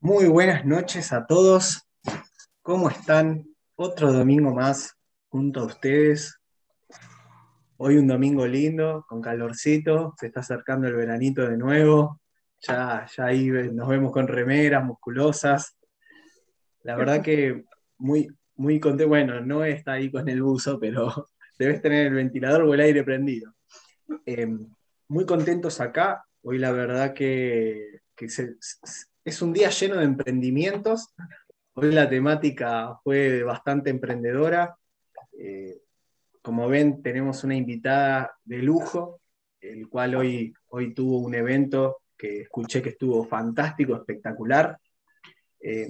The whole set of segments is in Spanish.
Muy buenas noches a todos. ¿Cómo están? Otro domingo más junto a ustedes. Hoy un domingo lindo, con calorcito. Se está acercando el veranito de nuevo. Ya, ya ahí nos vemos con remeras musculosas. La verdad que muy, muy contento. Bueno, no está ahí con el buzo, pero debes tener el ventilador o el aire prendido. Eh, muy contentos acá. Hoy la verdad que, es un día lleno de emprendimientos. Hoy la temática fue bastante emprendedora. Eh, como ven, tenemos una invitada de lujo, el cual hoy, hoy tuvo un evento que escuché que estuvo fantástico, espectacular. Eh,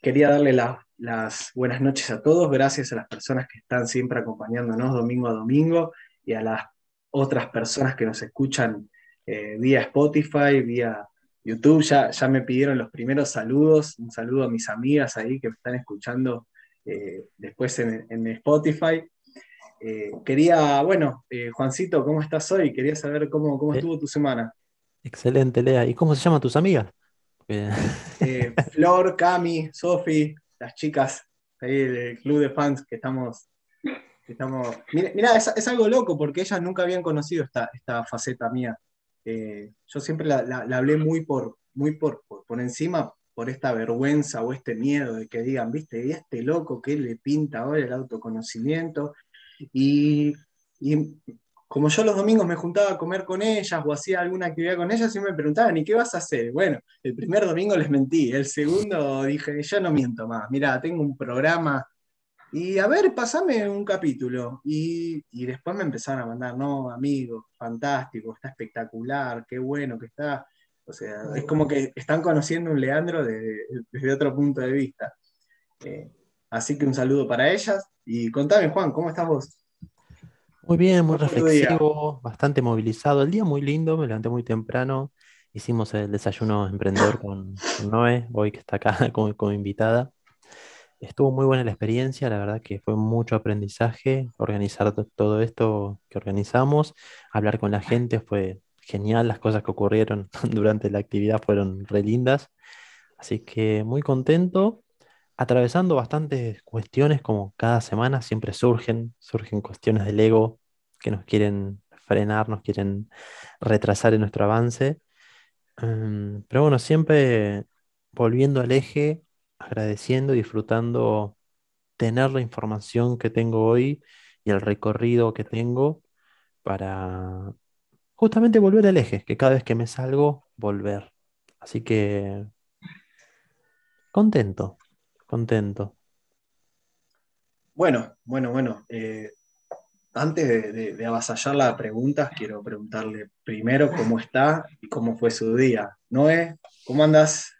quería darle las buenas noches a todos, gracias a las personas que están siempre acompañándonos domingo a domingo y a las otras personas que nos escuchan eh, vía Spotify, vía YouTube. Ya, ya me pidieron los primeros saludos, un saludo a mis amigas ahí que me están escuchando eh, después en, Spotify. Eh, quería, bueno, Juancito, ¿cómo estás hoy? Quería saber cómo, cómo estuvo tu semana. Excelente, Lea. ¿Y cómo se llaman tus amigas? Flor, Cami, Sofi, las chicas ahí del club de fans que estamos Estamos... Mira, es, algo loco porque ellas nunca habían conocido esta, esta faceta mía. Eh, yo siempre la, hablé muy, por, muy por, por, encima por esta vergüenza o este miedo de que digan, viste, y este loco que le pinta ahora el autoconocimiento. Y, y, como yo los domingos me juntaba a comer con ellas o hacía alguna actividad con ellas, y me preguntaban, ¿y qué vas a hacer? Bueno, el primer domingo les mentí, el segundo dije, ya no miento más, mira, tengo un programa y a ver, pasame un capítulo. Y, después me empezaron a mandar, no, amigo, fantástico, está espectacular, qué bueno que está. O sea, es como que están conociendo un Leandro desde, otro punto de vista. Eh, así que un saludo para ellas. Y contame, Juan, ¿cómo estás vos? Muy bien, muy reflexivo, bastante movilizado. El día muy lindo, me levanté muy temprano. Hicimos el desayuno emprendedor con, Noé, hoy que está acá como invitada. Estuvo muy buena la experiencia, la verdad que fue mucho aprendizaje organizar todo esto que organizamos, hablar con la gente fue genial, las cosas que ocurrieron durante la actividad fueron re lindas, así que muy contento, atravesando bastantes cuestiones como cada semana siempre surgen, surgen cuestiones del ego que nos quieren frenar, nos quieren retrasar en nuestro avance, em, pero bueno, siempre volviendo al eje agradeciendo y disfrutando tener la información que tengo hoy y el recorrido que tengo para justamente volver al eje, que cada vez que me salgo, volver. Así que contento, contento. Bueno, bueno, bueno. Eh, antes de, de, avasallar las preguntas, quiero preguntarle primero cómo está y cómo fue su día. Noé, ¿cómo andas?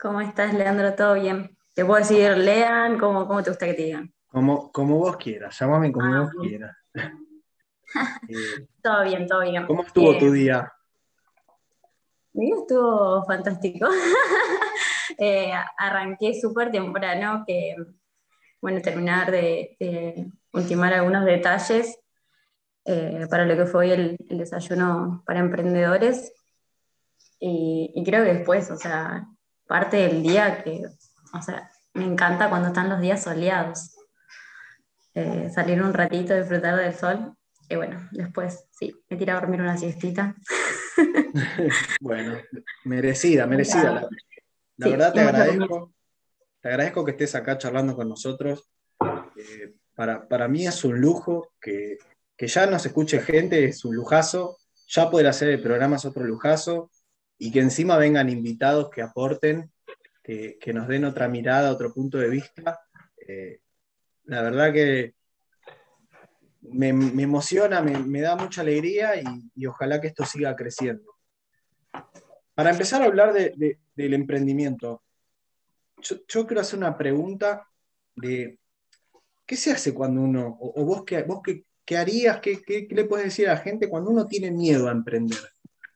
¿Cómo estás, Leandro? ¿Todo bien? ¿Te puedo decir Lean? ¿Cómo, cómo te gusta que te digan? Como, como vos quieras, llámame como ah, vos quieras. Eh, todo bien, todo bien. ¿Cómo estuvo tu eh, día? Mi día estuvo fantástico. Eh, arranqué súper temprano, que, bueno, terminar de, ultimar algunos detalles para lo que fue el, el desayuno para emprendedores. Y, y, creo que después, o sea, parte del día que, o sea, me encanta cuando están los días soleados. Eh, salir un ratito, disfrutar del sol. Y bueno, después sí, me tira a dormir una siestita. bueno, merecida, merecida. La, verdad te agradezco. Te agradezco que estés acá charlando con nosotros. Eh, para, para, mí es un lujo que, que ya nos escuche gente, es un lujazo. Ya poder hacer el programa es otro lujazo y que encima vengan invitados que aporten, que, nos den otra mirada, otro punto de vista. Eh, la verdad que me, emociona, me, da mucha alegría y, ojalá que esto siga creciendo. Para empezar a hablar del emprendimiento, yo, quiero hacer una pregunta de qué se hace cuando uno, o, vos, qué, vos qué, harías, qué, qué, le puedes decir a la gente cuando uno tiene miedo a emprender.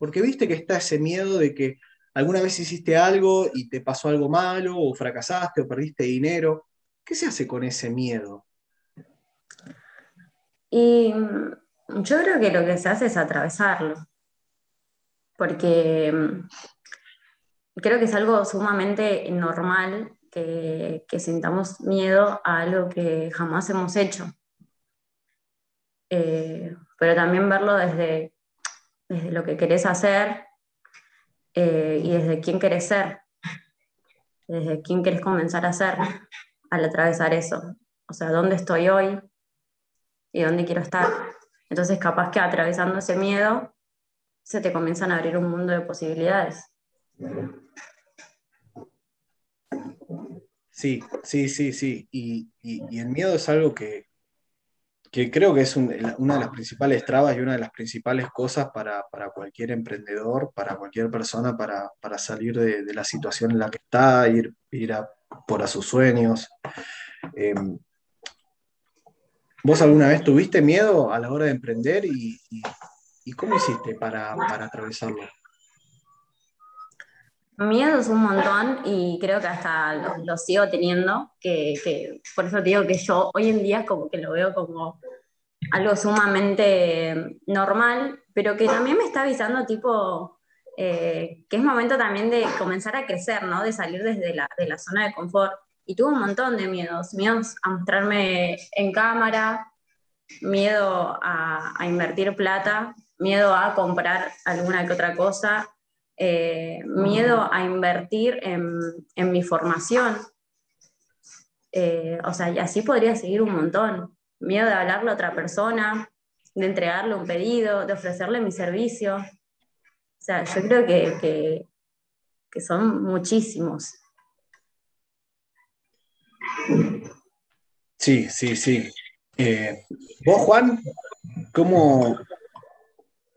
Porque viste que está ese miedo de que alguna vez hiciste algo y te pasó algo malo, o fracasaste, o perdiste dinero. ¿Qué se hace con ese miedo? Y mm, yo creo que lo que se hace es atravesarlo. Porque mm, creo que es algo sumamente normal que, sintamos miedo a algo que jamás hemos hecho. Eh, pero también verlo desde, desde lo que querés hacer eh, y desde quién querés ser, desde quién querés comenzar a ser al atravesar eso. O sea, dónde estoy hoy y dónde quiero estar. Entonces, capaz que atravesando ese miedo, se te comienzan a abrir un mundo de posibilidades. Sí, sí, sí, sí. Y, el miedo es algo que, creo que es una de las principales trabas y una de las principales cosas para, cualquier emprendedor, para cualquier persona, para, salir de, la situación en la que está, ir, ir a, por sus sueños. Em, ¿Vos alguna vez tuviste miedo a la hora de emprender y, cómo hiciste para, para atravesarlo? Miedo es un montón y creo que hasta lo, sigo teniendo, que, por eso digo que yo hoy en día como que lo veo como algo sumamente normal, pero que también me está avisando tipo eh, que es momento también de comenzar a crecer, ¿no? De salir desde la, de la zona de confort. Y tuve un montón de miedos, miedos a mostrarme en cámara, miedo a, a invertir plata, miedo a comprar alguna que otra cosa, eh, miedo a invertir en, mi formación. Eh, o sea, y así podría seguir un montón. Miedo de hablarle a otra persona, de entregarle un pedido, de ofrecerle mi servicio. O sea, yo creo que, que, son muchísimos. Sí, sí, sí. Eh, vos, Juan, ¿cómo,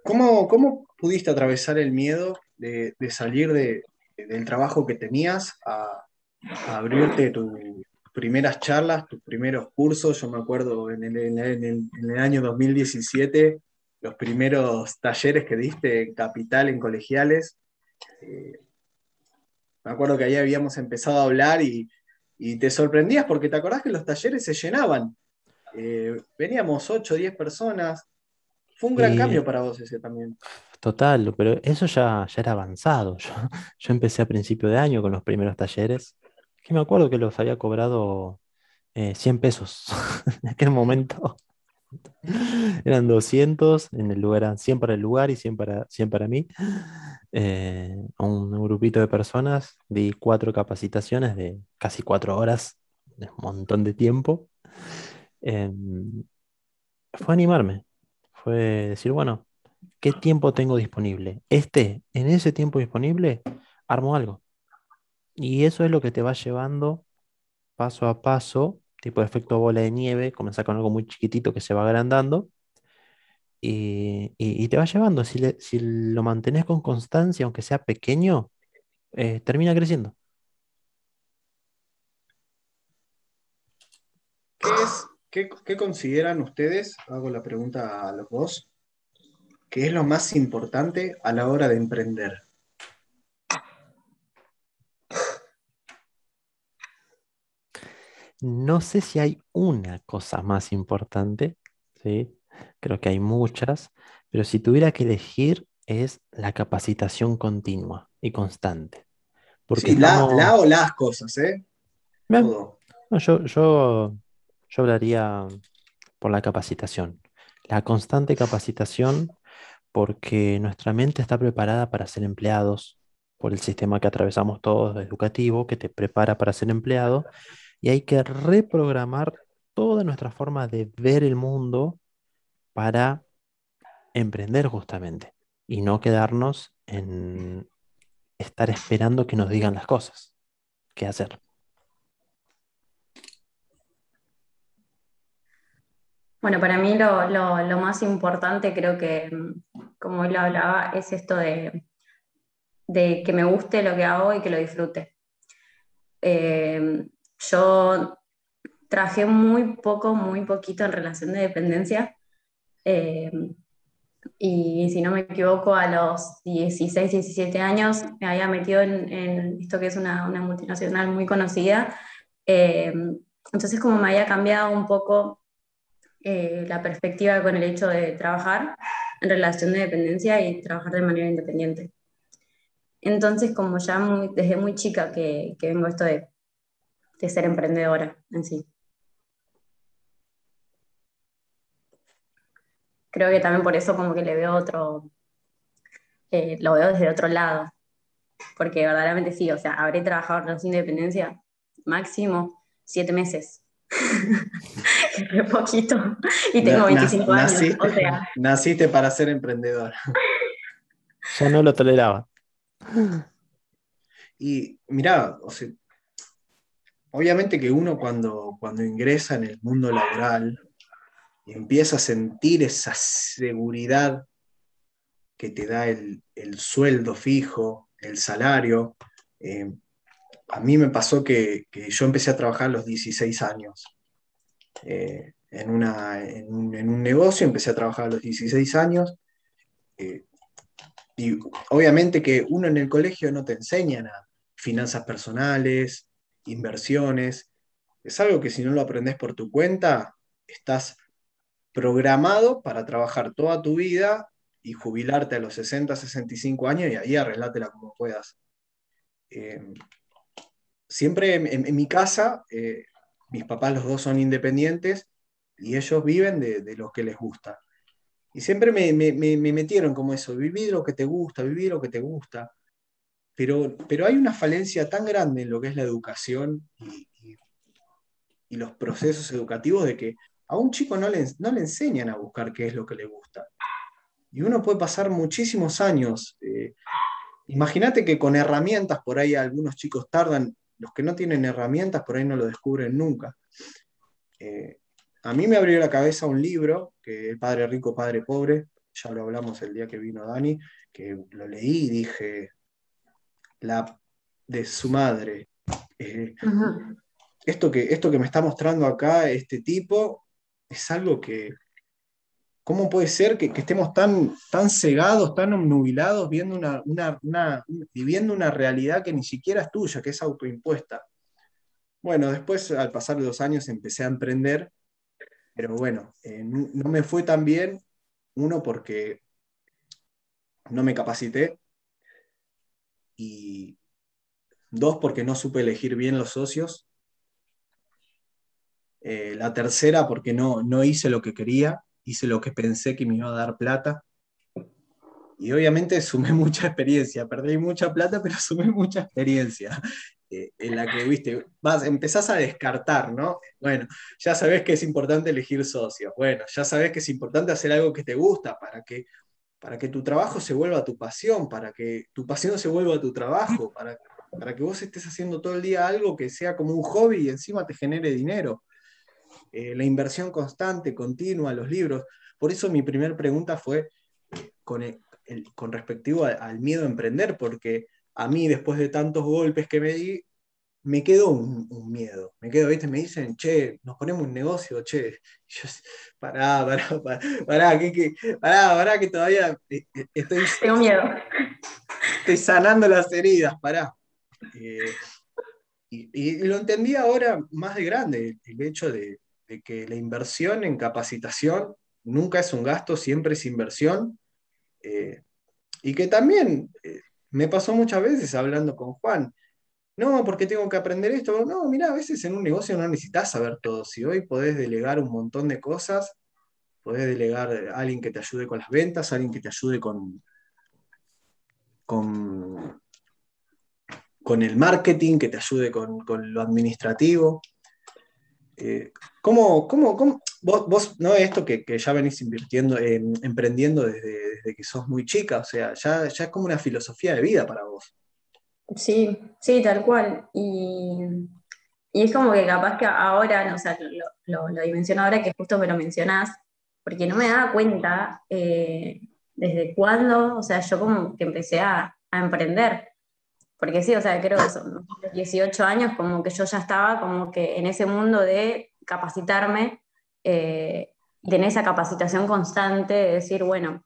cómo, cómo pudiste atravesar el miedo de, salir del trabajo que tenías a, abrirte tus primeras charlas, tus primeros cursos. Yo me acuerdo en el, año 2017, los primeros talleres que diste en Capital, en colegiales. Eh, me acuerdo que ahí habíamos empezado a hablar y, te sorprendías porque te acordás que los talleres se llenaban. Eh, veníamos 8 o 10 personas. Fue un gran cambio para vos ese también. Total, pero eso ya, ya era avanzado. Yo, empecé a principio de año con los primeros talleres, que me acuerdo que los había cobrado 100 eh, pesos en aquel momento. Eran 200, en el lugar eran 100 para el lugar y 100 para, 100 para mí. Eh, un, grupito de personas, di cuatro capacitaciones de casi cuatro horas, un montón de tiempo. Em, fue animarme, fue decir, bueno, ¿Qué tiempo tengo disponible? Este, en ese tiempo disponible, armo algo. Y eso es lo que te va llevando paso a paso, tipo de efecto bola de nieve, comenzar con algo muy chiquitito que se va agrandando y, te va llevando. Si, lo mantenés con constancia, aunque sea pequeño, eh, termina creciendo. ¿Qué, qué consideran ustedes? Hago la pregunta a los dos ¿Qué es lo más importante a la hora de emprender? No sé si hay una cosa más importante, ¿sí? creo que hay muchas, pero si tuviera que elegir es la capacitación continua y constante. Porque sí, la, o las cosas, ¿eh? yo, yo, yo hablaría por la capacitación. La constante capacitación porque nuestra mente está preparada para ser empleados por el sistema que atravesamos todos educativo, que te prepara para ser empleado, y hay que reprogramar toda nuestra forma de ver el mundo para emprender justamente y no quedarnos en estar esperando que nos digan las cosas, qué hacer. Bueno, para mí lo, más importante creo que, como él hablaba, es esto de, que me guste lo que hago y que lo disfrute. Eh, yo trabajé muy poco, muy poquito en relación de dependencia. Eh, y si no me equivoco, a los 16, 17 años me había metido en, esto que es una, multinacional muy conocida. Eh, entonces, como me había cambiado un poco eh, la perspectiva con el hecho de trabajar en relación de dependencia y trabajar de manera independiente. Entonces, como ya desde muy chica que, vengo esto de, ser emprendedora en sí. Creo que también por eso como que le veo otro, eh, lo veo desde otro lado. Porque verdaderamente sí, o sea, habré trabajado en la independencia máximo siete meses. es poquito. Y tengo 25 años. Naciste para ser emprendedora. Ya no lo toleraba. Y mira, obviamente que uno cuando, cuando ingresa en el mundo laboral y empieza a sentir esa seguridad que te da el, sueldo fijo, el salario, eh, a mí me pasó que, yo empecé a trabajar a los 16 años. Eh, en, un, negocio, empecé a trabajar a los 16 años. Eh, y obviamente que uno en el colegio no te enseñan a finanzas personales, inversiones. Es algo que si no lo aprendes por tu cuenta, estás programado para trabajar toda tu vida y jubilarte a los 60, 65 años y ahí arreglátela como puedas. Eh, siempre en, mi casa, eh, mis papás los dos son independientes y ellos viven de, lo que les gusta. Y siempre me, metieron como eso, vivir lo que te gusta, vivir lo que te gusta. Pero, pero hay una falencia tan grande en lo que es la educación y, los procesos educativos de que a un chico no le, no le enseñan a buscar qué es lo que le gusta. Y uno puede pasar muchísimos años. Eh, imagínate que con herramientas, por ahí algunos chicos tardan los que no tienen herramientas por ahí no lo descubren nunca. Eh, a mí me abrió la cabeza un libro, que El Padre Rico, Padre Pobre, ya lo hablamos el día que vino Dani, que lo leí y dije, la de su madre. Eh, esto, que, esto que me está mostrando acá este tipo es algo que, ¿Cómo puede ser que, estemos tan, tan cegados, tan obnubilados, viendo una, viviendo una realidad que ni siquiera es tuya, que es autoimpuesta? Bueno, después, al pasar los años, empecé a emprender, pero bueno, eh, no me fue tan bien, uno porque no me capacité, y dos porque no supe elegir bien los socios, eh, la tercera porque no, no hice lo que quería, hice lo que pensé que me iba a dar plata. Y obviamente sumé mucha experiencia, perdí mucha plata, pero sumé mucha experiencia. Eh, en la que, viste, vas, empezás a descartar, ¿no? Bueno, ya sabes que es importante elegir socios, bueno, ya sabes que es importante hacer algo que te gusta para que, para que tu trabajo se vuelva tu pasión, para que tu pasión se vuelva tu trabajo, para, para que vos estés haciendo todo el día algo que sea como un hobby y encima te genere dinero. Eh, la inversión constante, continua, los libros. Por eso mi primera pregunta fue eh, con, con respectivo al, miedo a emprender, porque a mí después de tantos golpes que me di, me quedó un, miedo. Me quedo, ¿viste? Me dicen, che, nos ponemos un negocio, che. Yo, pará, pará, pará, que, pará, pará, que todavía eh, estoy. Tengo miedo. Estoy sanando las heridas, pará. y, lo entendí ahora más de grande, el hecho de, de que la inversión en capacitación nunca es un gasto, siempre es inversión. Eh, y que también eh, me pasó muchas veces hablando con Juan, no, porque tengo que aprender esto. No, mira, a veces en un negocio no necesitas saber todo. Si hoy podés delegar un montón de cosas, podés delegar a alguien que te ayude con las ventas, alguien que te ayude con, con, con el marketing, que te ayude con lo administrativo. Eh, ¿cómo, cómo, vos, no es esto que, ya venís invirtiendo, emprendiendo desde, que sos muy chica? O sea, ya, ya es como una filosofía de vida para vos. Sí, sí, tal cual. Y, es como que capaz que ahora, o sea, lo, lo, dimensiono ahora que justo me lo mencionás, porque no me daba cuenta eh, desde cuándo, o sea, yo como que empecé a, a emprender. Porque sí, o sea, creo que son 18 años como que yo ya estaba como que en ese mundo de capacitarme, eh, tener esa capacitación constante, de decir, bueno,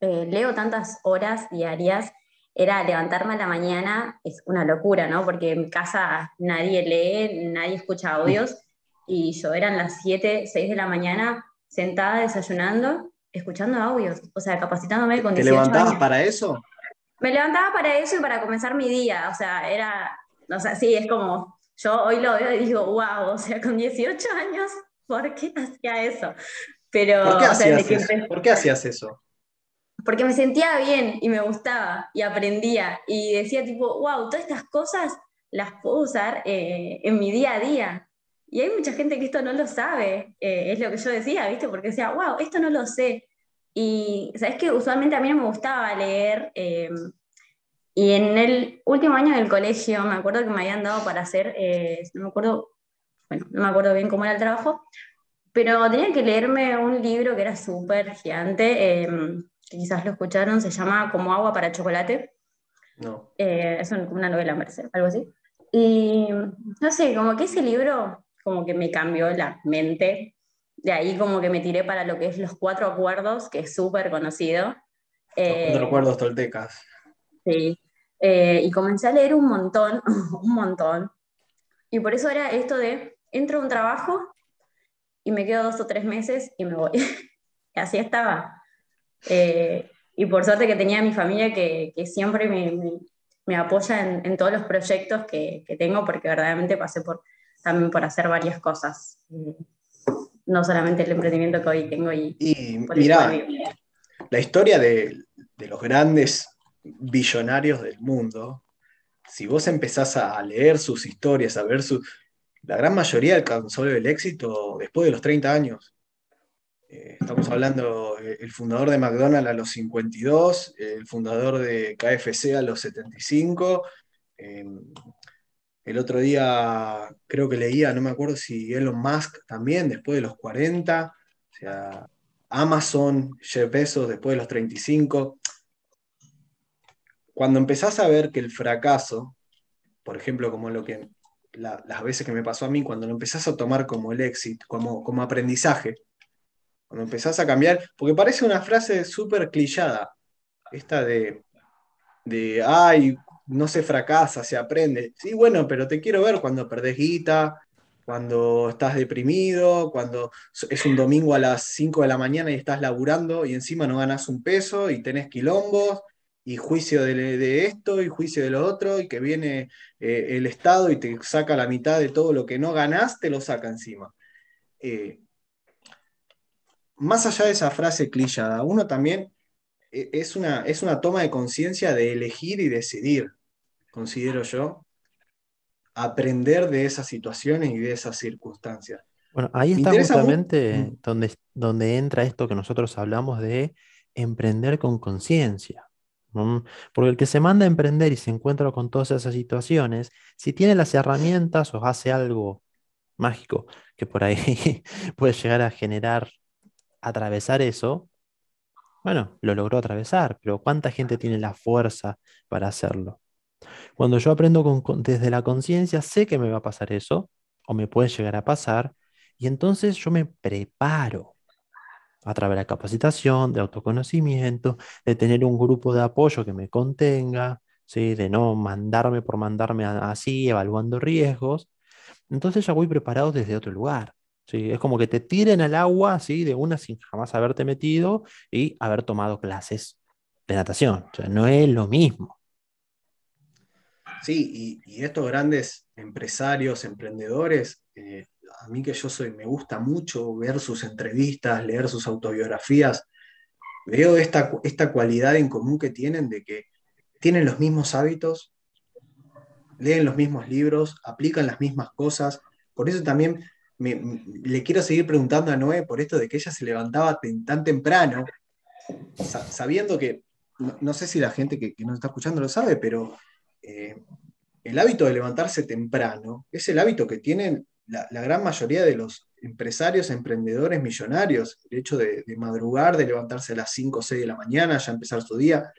eh, leo tantas horas diarias, era levantarme a la mañana, es una locura, ¿no? Porque en casa nadie lee, nadie escucha audios, y yo eran las 7, 6 de la mañana sentada desayunando, escuchando audios, o sea, capacitándome con ¿Te levantabas para eso? Me levantaba para eso y para comenzar mi día, o sea, era, o sea, sí, es como, yo hoy lo veo y digo, wow, o sea, con 18 años, ¿por qué hacía eso? Pero, ¿Por qué, hacías, eso? ¿Por qué hacías eso? Porque me sentía bien y me gustaba y aprendía y decía tipo, wow, todas estas cosas las puedo usar eh, en mi día a día. Y hay mucha gente que esto no lo sabe, eh, es lo que yo decía, ¿viste? Porque decía, wow, esto no lo sé. Y sabes que usualmente a mí no me gustaba leer. Eh, y en el último año del colegio, me acuerdo que me habían dado para hacer, no me acuerdo, bueno, no me acuerdo bien cómo era el trabajo, pero tenía que leerme un libro que era súper gigante, que quizás lo escucharon, se llama Como agua para chocolate. No. es una novela, me parece, algo así. Y no sé, como que ese libro como que me cambió la mente. De ahí como que me tiré para lo que es los cuatro acuerdos, que es súper conocido. Los cuatro eh, acuerdos toltecas. Sí. Eh, y comencé a leer un montón, un montón. Y por eso era esto de, entro a un trabajo y me quedo dos o tres meses y me voy. y así estaba. Eh, y por suerte que tenía mi familia que, que siempre me, me apoya en, todos los proyectos que, tengo, porque verdaderamente pasé por, también por hacer varias cosas. No solamente el emprendimiento que hoy tengo. Y, y mira, la historia de, los grandes billonarios del mundo, si vos empezás a leer sus historias, a ver su... La gran mayoría alcanzó el éxito después de los 30 años. Eh, estamos hablando eh, el fundador de McDonald's a los 52, el fundador de KFC a los 75. Em, el otro día creo que leía, no me acuerdo si Elon Musk también, después de los 40. O sea, Amazon, Jeff Bezos después de los 35. Cuando empezás a ver que el fracaso, por ejemplo, como lo que las veces que me pasó a mí, cuando lo empezás a tomar como el éxito, como, como aprendizaje, cuando empezás a cambiar, porque parece una frase súper clichada, esta de, de, ay, no se fracasa, se aprende. Sí, bueno, pero te quiero ver cuando perdés guita, cuando estás deprimido, cuando es un domingo a las 5 de la mañana y estás laburando y encima no ganas un peso y tenés quilombos y juicio de, esto y juicio de lo otro y que viene eh, el Estado y te saca la mitad de todo lo que no ganaste, lo saca encima. Eh, más allá de esa frase clichada, uno también eh, es una, es una toma de conciencia de elegir y decidir, considero yo, aprender de esas situaciones y de esas circunstancias. Bueno, ahí está justamente mm. donde, donde entra esto que nosotros hablamos de emprender con conciencia. Porque el que se manda a emprender y se encuentra con todas esas situaciones, si tiene las herramientas o hace algo mágico que por ahí puede llegar a generar atravesar eso, bueno, lo logró atravesar, pero ¿cuánta gente tiene la fuerza para hacerlo? Cuando yo aprendo desde la conciencia, sé que me va a pasar eso, o me puede llegar a pasar, y entonces yo me preparo a través de la capacitación, de autoconocimiento, de tener un grupo de apoyo que me contenga, ¿sí? de no mandarme por mandarme así, evaluando riesgos. Entonces ya voy preparado desde otro lugar. Sí, es como que te tiren al agua así de una sin jamás haberte metido y haber tomado clases de natación. No es lo mismo. Sí, y, estos grandes empresarios, emprendedores, eh, a mí que yo soy, me gusta mucho ver sus entrevistas, leer sus autobiografías, veo esta, esta cualidad en común que tienen de que tienen los mismos hábitos, leen los mismos libros, aplican las mismas cosas. Por eso también le quiero seguir preguntando a Noé por esto de que ella se levantaba tan temprano, sabiendo que, no, sé si la gente que, nos está escuchando lo sabe, pero eh, el hábito de levantarse temprano es el hábito que tienen la, gran mayoría de los empresarios, emprendedores, millonarios, el hecho de, madrugar, de levantarse a las 5 o 6 de la mañana, ya empezar su día.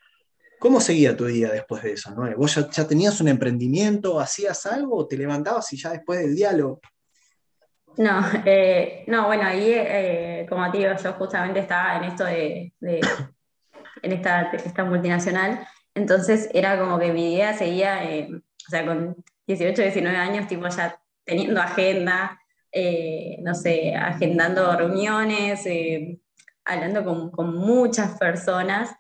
¿Cómo seguía tu día después de eso? Noé? ¿Vos ya, tenías un emprendimiento, hacías algo, o te levantabas y ya después del diálogo no, eh, no, bueno, ahí, eh, como digo, yo justamente estaba en esto de, en esta, esta, multinacional, entonces era como que mi idea seguía, eh, o sea, con 18, 19 años, tipo ya teniendo agenda, no sé, agendando reuniones, hablando con, con, muchas personas,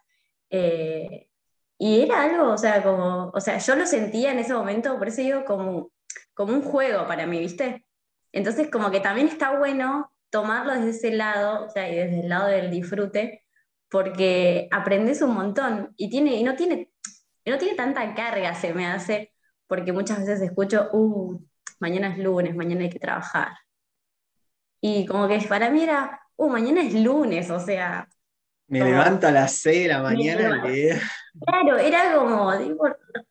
y era algo, o sea, como, o sea, yo lo sentía en ese momento, por eso digo, como, como un juego para mí, ¿viste? Entonces, como que también está bueno tomarlo desde ese lado, o sea, y desde el lado del disfrute, porque aprendes un montón y, tiene, y no, tiene, no tiene tanta carga, se me hace, porque muchas veces escucho, uh, mañana es lunes, mañana hay que trabajar. Y como que para mí era, uh, mañana es lunes, o sea... Me levanto a las 6 de la mañana. Claro, era como, digo,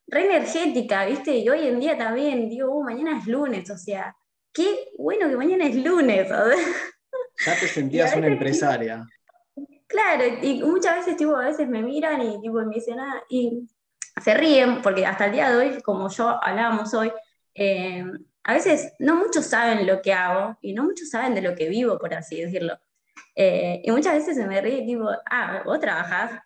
re energética, ¿viste? Y hoy en día también, digo, uh, mañana es lunes, o sea, qué bueno que mañana es lunes. Ya te sentías una empresaria. Claro, y muchas veces, tipo, a veces me miran y, tipo, me dicen, ah, y se ríen, porque hasta el día de hoy, como yo hablábamos hoy, eh, a veces no muchos saben lo que hago y no muchos saben de lo que vivo, por así decirlo. Eh, y muchas veces se me ríe, tipo, ah, vos trabajás.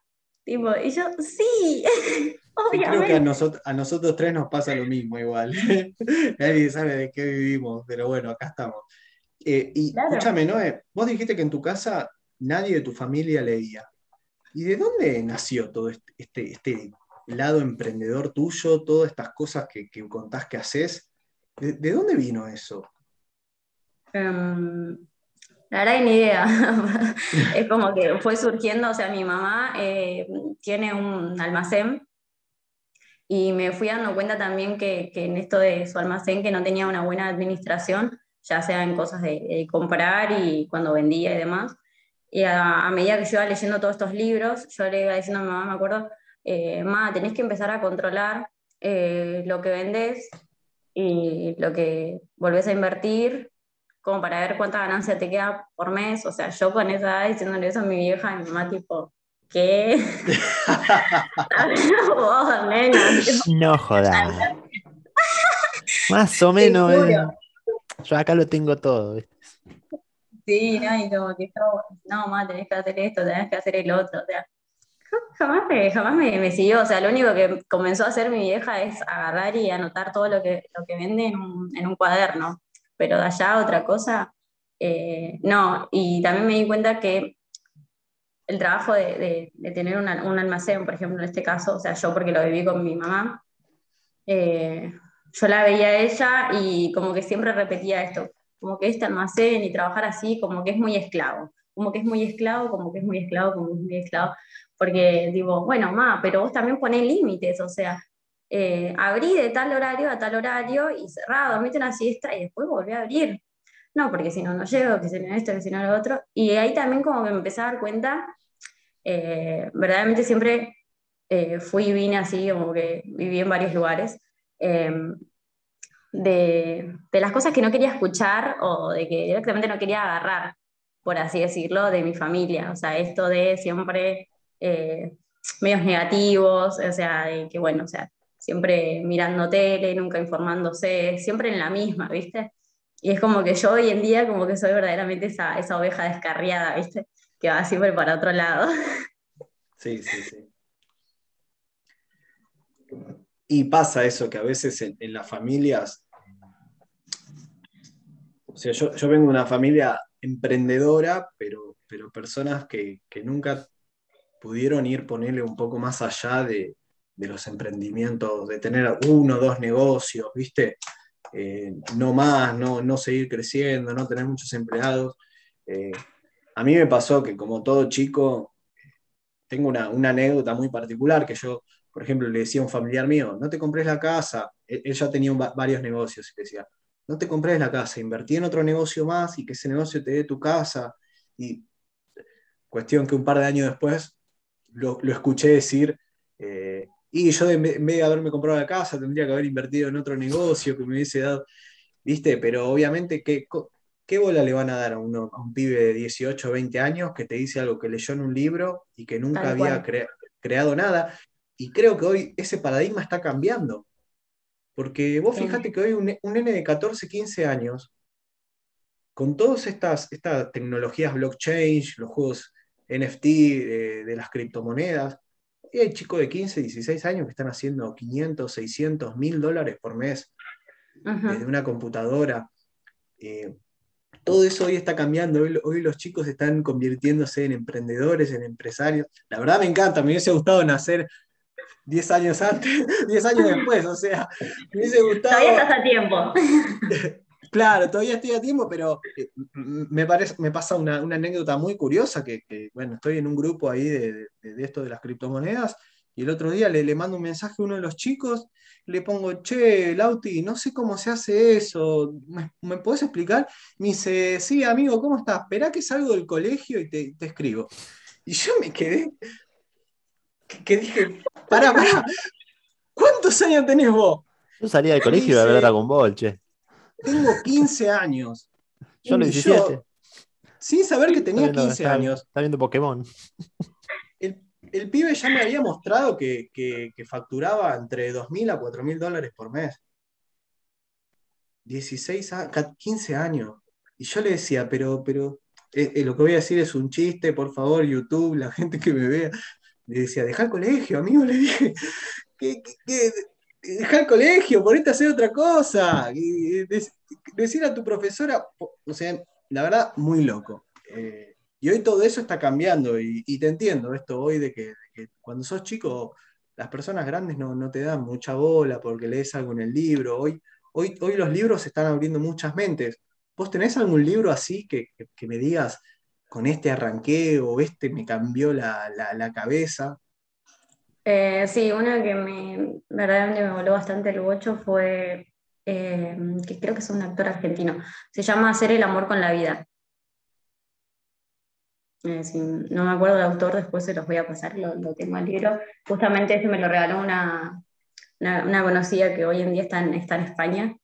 Tipo, y yo, sí, creo que a, nosotros, a nosotros tres nos pasa lo mismo igual. Nadie sabe de qué vivimos, pero bueno, acá estamos. Eh, y escúchame, Noé, vos dijiste que en tu casa nadie de tu familia leía. ¿Y de dónde nació todo este, este, lado emprendedor tuyo, todas estas cosas que, que contás que haces? ¿De, dónde vino eso? Um, la verdad, ni idea. es como que fue surgiendo, o sea, mi mamá eh, tiene un almacén y me fui dando cuenta también que, que, en esto de su almacén que no tenía una buena administración, ya sea en cosas de, comprar y cuando vendía y demás. Y a, medida que yo iba leyendo todos estos libros, yo le iba diciendo a mi mamá, me acuerdo, eh, ma, tenés que empezar a controlar eh, lo que vendes y lo que volvés a invertir, como para ver cuánta ganancia te queda por mes. O sea, yo con esa edad diciéndole eso a mi vieja y mi mamá, tipo, ¿qué? no jodas. Más o menos. Eh. Yo acá lo tengo todo. Sí, no, y como que no, mamá, tenés que hacer esto, tenés que hacer el otro. O sea, jamás, me, jamás me, siguió. O sea, lo único que comenzó a hacer mi vieja es agarrar y anotar todo lo que, lo que vende en un, cuaderno. Pero de allá otra cosa, eh, no. Y también me di cuenta que el trabajo de, tener un almacén, por ejemplo, en este caso, o sea, yo porque lo viví con mi mamá, eh, yo la veía a ella y como que siempre repetía esto, como que este almacén y trabajar así, como que es muy esclavo, como que es muy esclavo, como que es muy esclavo, como que es muy esclavo porque digo, bueno, ma, pero vos también ponés límites, o sea, eh, abrí de tal horario a tal horario y cerrado, dormite una siesta y después volví a abrir. No, porque si no, no llego, que si no esto, que si no lo otro. Y ahí también como que me empecé a dar cuenta, eh, verdaderamente siempre eh, fui y vine así, como que viví en varios lugares, em, de, las cosas que no quería escuchar o de que directamente no quería agarrar, por así decirlo, de mi familia. O sea, esto de siempre eh, medios negativos, o sea, de que bueno, o sea, siempre mirando tele, nunca informándose, siempre en la misma, ¿viste? Y es como que yo hoy en día como que soy verdaderamente esa, esa oveja descarriada, ¿viste? Que va siempre para otro lado. Sí, sí, sí. Y pasa eso, que a veces en, las familias, o sea, yo, yo, vengo de una familia emprendedora, pero, pero personas que, que nunca pudieron ir ponerle un poco más allá de, los emprendimientos, de tener uno o dos negocios, ¿viste? Eh, no más, no, no, seguir creciendo, no tener muchos empleados. Eh, a mí me pasó que como todo chico, tengo una, anécdota muy particular que yo, por ejemplo, le decía a un familiar mío, no te compres la casa, e, él, ya tenía varios negocios y decía, no te compres la casa, invertí en otro negocio más y que ese negocio te dé tu casa. Y cuestión que un par de años después lo, escuché decir, eh, y yo en vez de haberme comprado la casa, tendría que haber invertido en otro negocio que me hubiese dado, ¿viste? Pero obviamente, ¿qué, qué bola le van a dar a, uno, a un pibe de 18 o 20 años que te dice algo que leyó en un libro y que nunca había creado nada? Y creo que hoy ese paradigma está cambiando. Porque vos fíjate que hoy un, un, nene de 14, 15 años, con todas estas, estas tecnologías blockchain, los juegos NFT, de, las criptomonedas. Y hay chicos de 15, 16 años que están haciendo 500, 600, 1000 dólares por mes desde una computadora. Eh, todo eso hoy está cambiando. Hoy, los chicos están convirtiéndose en emprendedores, en empresarios. La verdad me encanta, me hubiese gustado nacer 10 años antes, 10 años después, o sea, me hubiese gustado... Todavía estás a tiempo. Claro, todavía estoy a tiempo, pero eh, me, parece, me pasa una, anécdota muy curiosa, que, bueno, estoy en un grupo ahí de, esto de las criptomonedas, y el otro día le, le mando un mensaje a uno de los chicos, le pongo, che, Lauti, no sé cómo se hace eso, ¿me, me podés explicar? Me dice, sí, amigo, ¿cómo estás? Espera que salgo del colegio y te, te escribo. Y yo me quedé, que, dije, pará, pará, ¿cuántos años tenés vos? Yo salía del colegio y iba a ver Dragon Ball, che. Tengo 15 años. Yo lo 17. sin saber que tenía 15 años. Está viendo Pokémon. El, pibe ya me había mostrado que, facturaba entre 2.000 a 4.000 dólares por mes. 16 a 15 años. Y yo le decía, pero, pero eh, eh, lo que voy a decir es un chiste, por favor, YouTube, la gente que me vea. Le decía, deja el colegio, amigo, le dije. ¿Qué, qué, dejar el colegio, ponerte a hacer otra cosa, decir a tu profesora, o sea, la verdad, muy loco. Eh, y hoy todo eso está cambiando y, te entiendo esto hoy de que, cuando sos chico, las personas grandes no, te dan mucha bola porque lees algo en el libro. Hoy, hoy, hoy los libros están abriendo muchas mentes. ¿Vos tenés algún libro así que, me digas, con este arranqué o este me cambió la, la cabeza? Eh, sí, una que me verdaderamente me voló bastante el bocho fue, eh, que creo que es un actor argentino, se llama Hacer el amor con la vida. Eh, no me acuerdo del autor, después se los voy a pasar, lo, tengo al libro. Justamente ese me lo regaló una, una, conocida que hoy en día está en, está en España.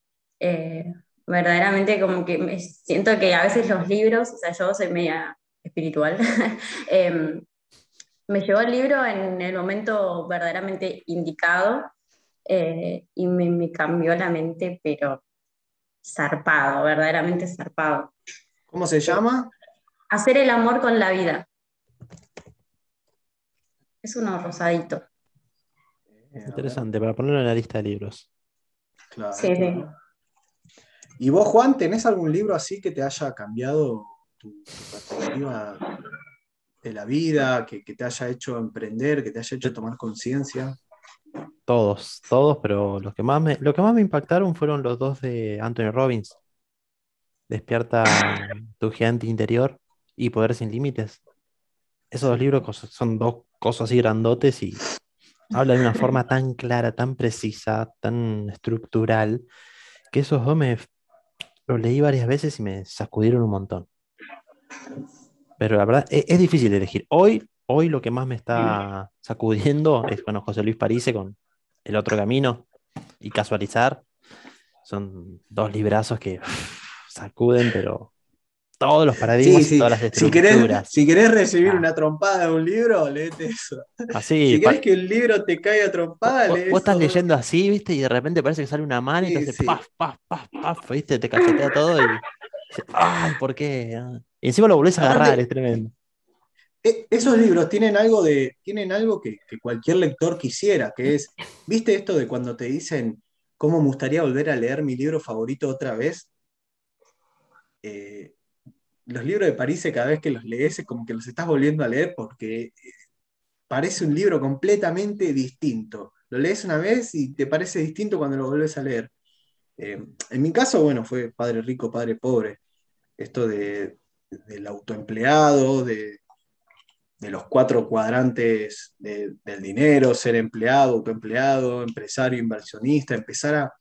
verdaderamente como que me siento que a veces los libros, o sea, yo soy media espiritual, em, me llevó el libro en el momento verdaderamente indicado eh, y me, cambió la mente, pero zarpado, verdaderamente zarpado. ¿Cómo se llama? Hacer el amor con la vida. Es uno rosadito. Interesante, para ponerlo en la lista de libros. Claro. Sí, sí. ¿Y vos, Juan, tenés algún libro así que te haya cambiado tu perspectiva de la vida, que, te haya hecho emprender, que te haya hecho tomar conciencia? Todos, todos, pero los que más me, lo que más me impactaron fueron los dos de Anthony Robbins. Despierta tu gigante interior y Poder sin límites. Esos dos libros son dos cosas así grandotes y habla de una forma tan clara, tan precisa, tan estructural, que esos dos me los leí varias veces y me sacudieron un montón. Pero la verdad, e-, es, difícil elegir. Hoy, hoy lo que más me está sacudiendo es, bueno, José Luis Parise con El Otro Camino y Casualizar. Son dos librazos que sacuden, pero todos los paradigmas y todas las estructuras. Si querés, recibir ah. una trompada de un libro, léete eso. Así, si querés que el libro te caiga trompada, vos, vos estás leyendo así, ¿viste? Y de repente parece que sale una mano y te hace paf, paf, paf, paf, ¿viste? Te cachetea todo y ay, ¿por qué? Y encima lo volvés a agarrar, es tremendo. E, esos libros tienen algo, de, tienen algo que, cualquier lector quisiera, que es, ¿viste esto de cuando te dicen cómo me gustaría volver a leer mi libro favorito otra vez? Eh, los libros de París, cada vez que los lees, es como que los estás volviendo a leer porque eh, parece un libro completamente distinto. Lo lees una vez y te parece distinto cuando lo vuelves a leer. Eh, en mi caso, bueno, fue Padre Rico, Padre Pobre. Esto de, del autoempleado, de, los cuatro cuadrantes del dinero, ser empleado, autoempleado, empresario, inversionista, empezar a,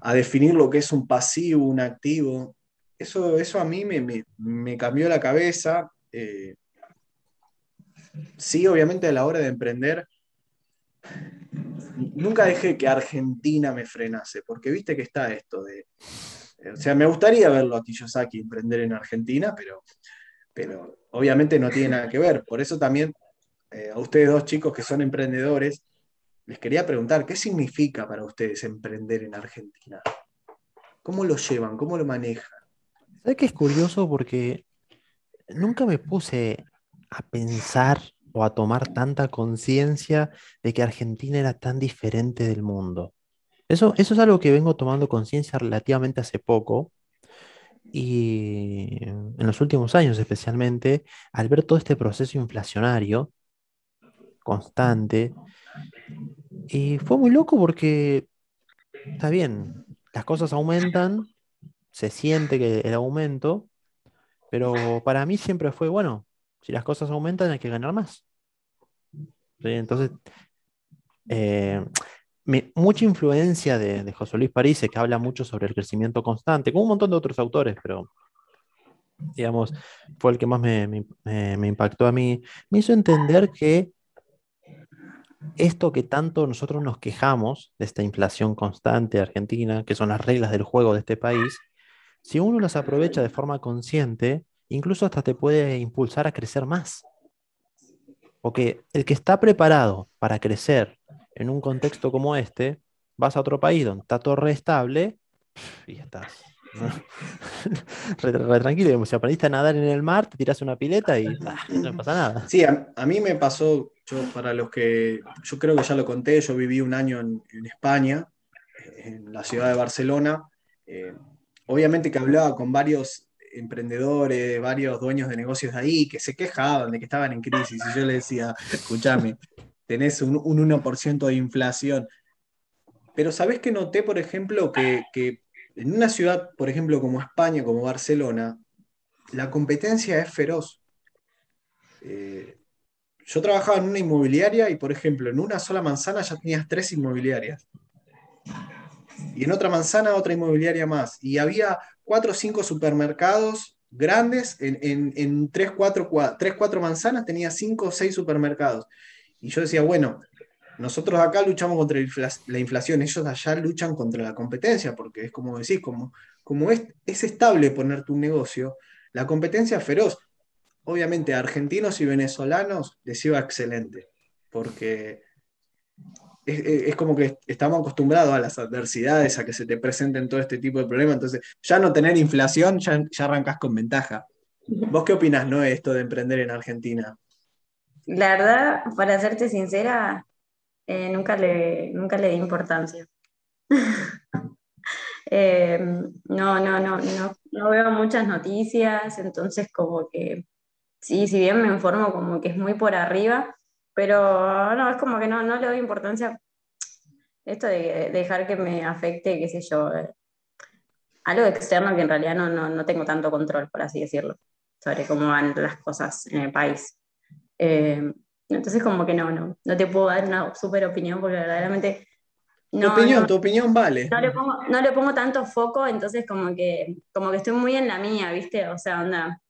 a, definir lo que es un pasivo, un activo. Eso, eso a mí me, cambió la cabeza. Eh, sí, obviamente a la hora de emprender, nunca dejé que Argentina me frenase, porque viste que está esto de o sea, me gustaría verlo a Kiyosaki emprender en Argentina, pero, pero obviamente no tiene nada que ver. Por eso también eh, a ustedes dos chicos que son emprendedores, les quería preguntar, ¿qué significa para ustedes emprender en Argentina? ¿Cómo lo llevan? ¿Cómo lo manejan? ¿Sabes que es curioso? Porque nunca me puse a pensar o a tomar tanta conciencia de que Argentina era tan diferente del mundo. Eso, es algo que vengo tomando conciencia relativamente hace poco y en los últimos años especialmente, al ver todo este proceso inflacionario constante Y fue muy loco porque, está bien, las cosas aumentan, se siente que el aumento, pero para mí siempre fue, bueno, si las cosas aumentan hay que ganar más. Entonces, eh, mucha influencia de, José Luis París, que habla mucho sobre el crecimiento constante, como un montón de otros autores, pero digamos, fue el que más me, impactó a mí, me hizo entender que esto que tanto nosotros nos quejamos de esta inflación constante argentina, que son las reglas del juego de este país, si uno las aprovecha de forma consciente, incluso hasta te puede impulsar a crecer más. Porque el que está preparado para crecer en un contexto como este, vas a otro país donde está todo estable y estás. re, tranquilo, si aprendiste a nadar en el mar, te tiras una pileta y no pasa nada. Sí, a, mí me pasó, yo para los que, yo creo que ya lo conté, yo viví un año en, España, en la ciudad de Barcelona. Eh, obviamente que hablaba con varios emprendedores, varios dueños de negocios de ahí, que se quejaban de que estaban en crisis, y yo les decía, escúchame, tenés un, 1% de inflación. Pero ¿sabés que noté, por ejemplo, que, en una ciudad, por ejemplo, como España, como Barcelona, la competencia es feroz? Eh, yo trabajaba en una inmobiliaria y, por ejemplo, en una sola manzana ya tenías tres inmobiliarias. Y en otra manzana otra inmobiliaria más. Y había cuatro o cinco supermercados grandes. En, en, en tres, cuatro, tres, cuatro manzanas tenía cinco o seis supermercados. Y yo decía, bueno, nosotros acá luchamos contra la inflación, ellos allá luchan contra la competencia, porque es como decís, como, como es, es estable ponerte un negocio, la competencia es feroz. Obviamente, a argentinos y venezolanos les iba excelente, porque es, como que estamos acostumbrados a las adversidades, a que se te presenten todo este tipo de problemas, entonces ya no tener inflación, ya, ya arrancas con ventaja. ¿Vos qué opinás, no, esto de emprender en Argentina? La verdad, para serte sincera, eh, nunca, le, nunca le di importancia. Eh, no, no, no, no, no veo muchas noticias, entonces como que sí, si bien me informo como que es muy por arriba, pero no, es como que no, no le doy importancia esto de, dejar que me afecte, qué sé yo, eh, algo externo que en realidad no, no, no tengo tanto control, por así decirlo, sobre cómo van las cosas en el país. Eh, entonces como que no, no, no te puedo dar una super opinión porque verdaderamente... tu opinión, tu opinión vale. No le, pongo, no le pongo tanto foco, entonces como que, como que estoy muy en la mía, ¿viste? O sea, onda,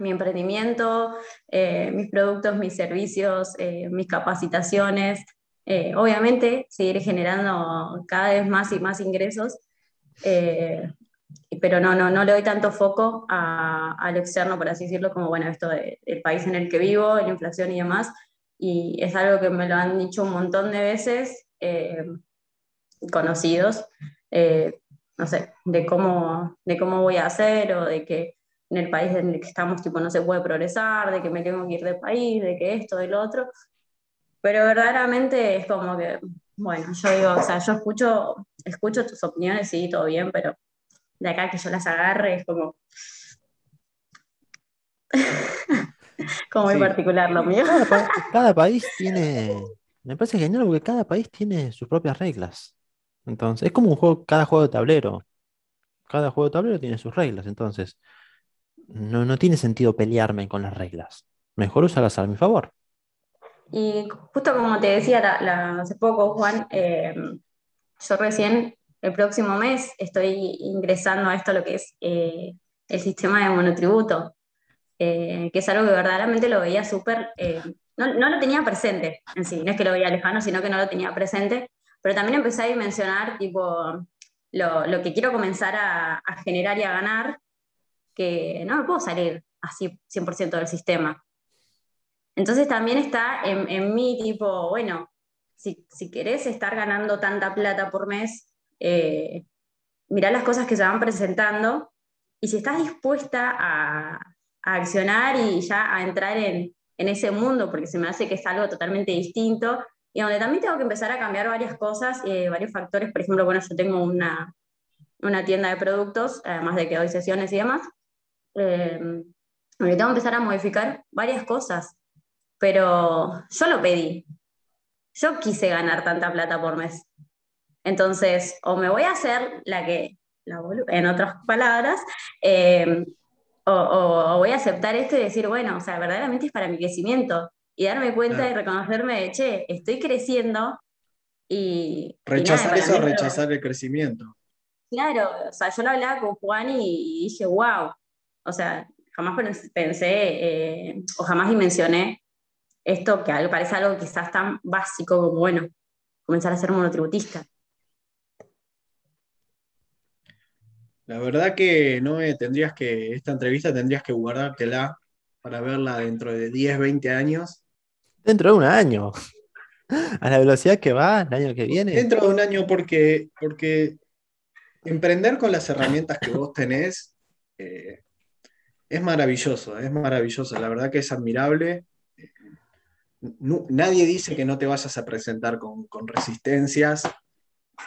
mi emprendimiento, eh, mis productos, mis servicios, eh, mis capacitaciones. obviamente, seguir generando cada vez más y más ingresos, pero no, no, no le doy tanto foco a, lo externo, por así decirlo, como bueno, esto del país en el que vivo, la inflación y demás, y es algo que me lo han dicho un montón de veces eh, conocidos, eh, no sé, de cómo, de cómo voy a hacer o de que en el país en el que estamos tipo, no se puede progresar, de que me tengo que ir del país, de que esto, del otro, pero verdaderamente es como que, bueno, yo digo, o sea, yo escucho, escucho tus opiniones, y todo bien, pero de acá que yo las agarre, es como... como muy particular lo mío. Cada, país tiene, me parece genial porque cada país tiene sus propias reglas. Entonces, es como un juego, cada juego de tablero. Cada juego de tablero tiene sus reglas. Entonces, no, no tiene sentido pelearme con las reglas. Mejor usarlas a mi favor. Y justo como te decía hace poco, Juan, eh, yo recién el próximo mes estoy ingresando a esto lo que es eh, el sistema de monotributo, eh, que es algo que verdaderamente lo veía súper, eh, no, no, lo tenía presente en sí, no es que lo veía lejano, sino que no lo tenía presente, pero también empecé a dimensionar tipo, lo, lo que quiero comenzar a, a, generar y a ganar, que no me puedo salir así 100% del sistema. Entonces también está en, en mí tipo, bueno, si, si querés estar ganando tanta plata por mes, eh, mirar las cosas que se van presentando y si estás dispuesta a, accionar y ya a entrar en, ese mundo, porque se me hace que es algo totalmente distinto y donde también tengo que empezar a cambiar varias cosas, eh, varios factores. Por ejemplo, bueno, yo tengo una, una tienda de productos, además de que doy sesiones y demás, eh, donde tengo que empezar a modificar varias cosas, pero yo lo pedí. yo quise ganar tanta plata por mes. Entonces, o me voy a hacer la que, en otras palabras, eh, o, voy a aceptar esto y decir, bueno, o sea, verdaderamente es para mi crecimiento. Y darme cuenta y reconocerme de, che, estoy creciendo y... Rechazar eso, rechazar el crecimiento. Claro, o sea, yo lo hablaba con Juan y, dije, wow, o sea, jamás pensé eh, o jamás dimensioné esto que parece algo quizás tan básico como, bueno, comenzar a ser monotributista. La verdad que no tendrías que, esta entrevista tendrías que guardártela para verla dentro de 10, 20 años. Dentro de un año. A la velocidad que va el año que viene. Dentro de un año porque, porque emprender con las herramientas que vos tenés eh, es maravilloso, es maravilloso. La verdad que es admirable. nadie dice que no te vayas a presentar con, con resistencias,